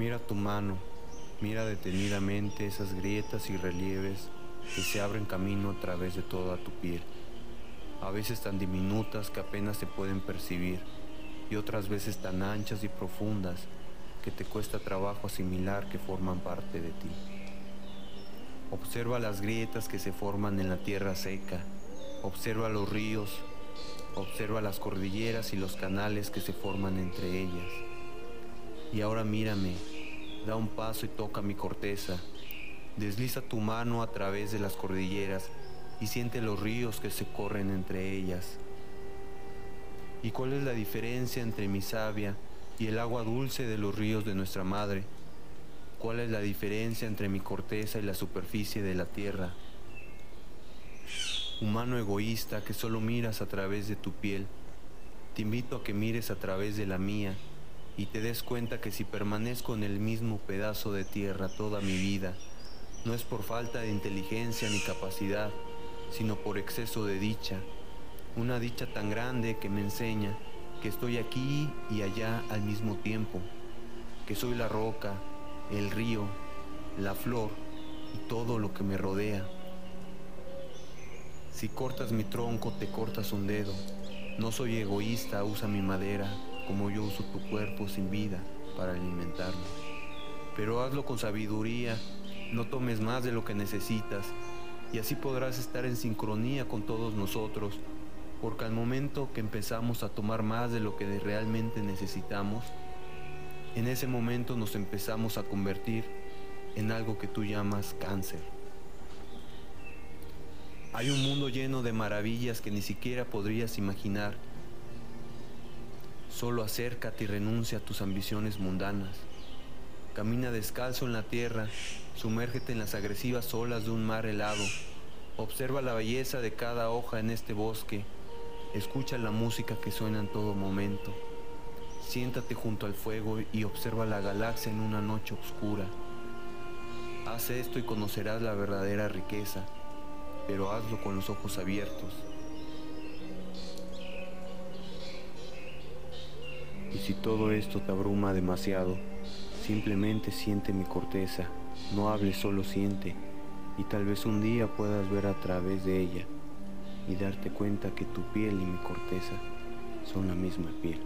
Mira tu mano, mira detenidamente esas grietas y relieves que se abren camino a través de toda tu piel, a veces tan diminutas que apenas se pueden percibir y otras veces tan anchas y profundas que te cuesta trabajo asimilar que forman parte de ti. Observa las grietas que se forman en la tierra seca, observa los ríos, observa las cordilleras y los canales que se forman entre ellas. Y ahora mírame, da un paso y toca mi corteza, desliza tu mano a través de las cordilleras y siente los ríos que se corren entre ellas. ¿Y cuál es la diferencia entre mi savia y el agua dulce de los ríos de nuestra madre? ¿Cuál es la diferencia entre mi corteza y la superficie de la tierra? Humano egoísta que solo miras a través de tu piel, te invito a que mires a través de la mía y te des cuenta que si permanezco en el mismo pedazo de tierra toda mi vida, no es por falta de inteligencia ni capacidad, sino por exceso de dicha una dicha tan grande que me enseña que estoy aquí y allá al mismo tiempo, que soy la roca, el río, la flor y todo lo que me rodea. Si cortas mi tronco, te cortas un dedo. No soy egoísta, usa mi madera como yo uso tu cuerpo sin vida para alimentarme. Pero hazlo con sabiduría, no tomes más de lo que necesitas y así podrás estar en sincronía con todos nosotros porque al momento que empezamos a tomar más de lo que realmente necesitamos, en ese momento nos empezamos a convertir en algo que tú llamas cáncer. Hay un mundo lleno de maravillas que ni siquiera podrías imaginar. Solo acércate y renuncia a tus ambiciones mundanas. Camina descalzo en la tierra, sumérgete en las agresivas olas de un mar helado. Observa la belleza de cada hoja en este bosque Escucha la música que suena en todo momento. Siéntate junto al fuego y observa la galaxia en una noche oscura. Haz esto y conocerás la verdadera riqueza, pero hazlo con los ojos abiertos. Y si todo esto te abruma demasiado, simplemente siente mi corteza, no hables, solo siente, y tal vez un día puedas ver a través de ella y darte cuenta que tu piel y mi corteza son la misma piel.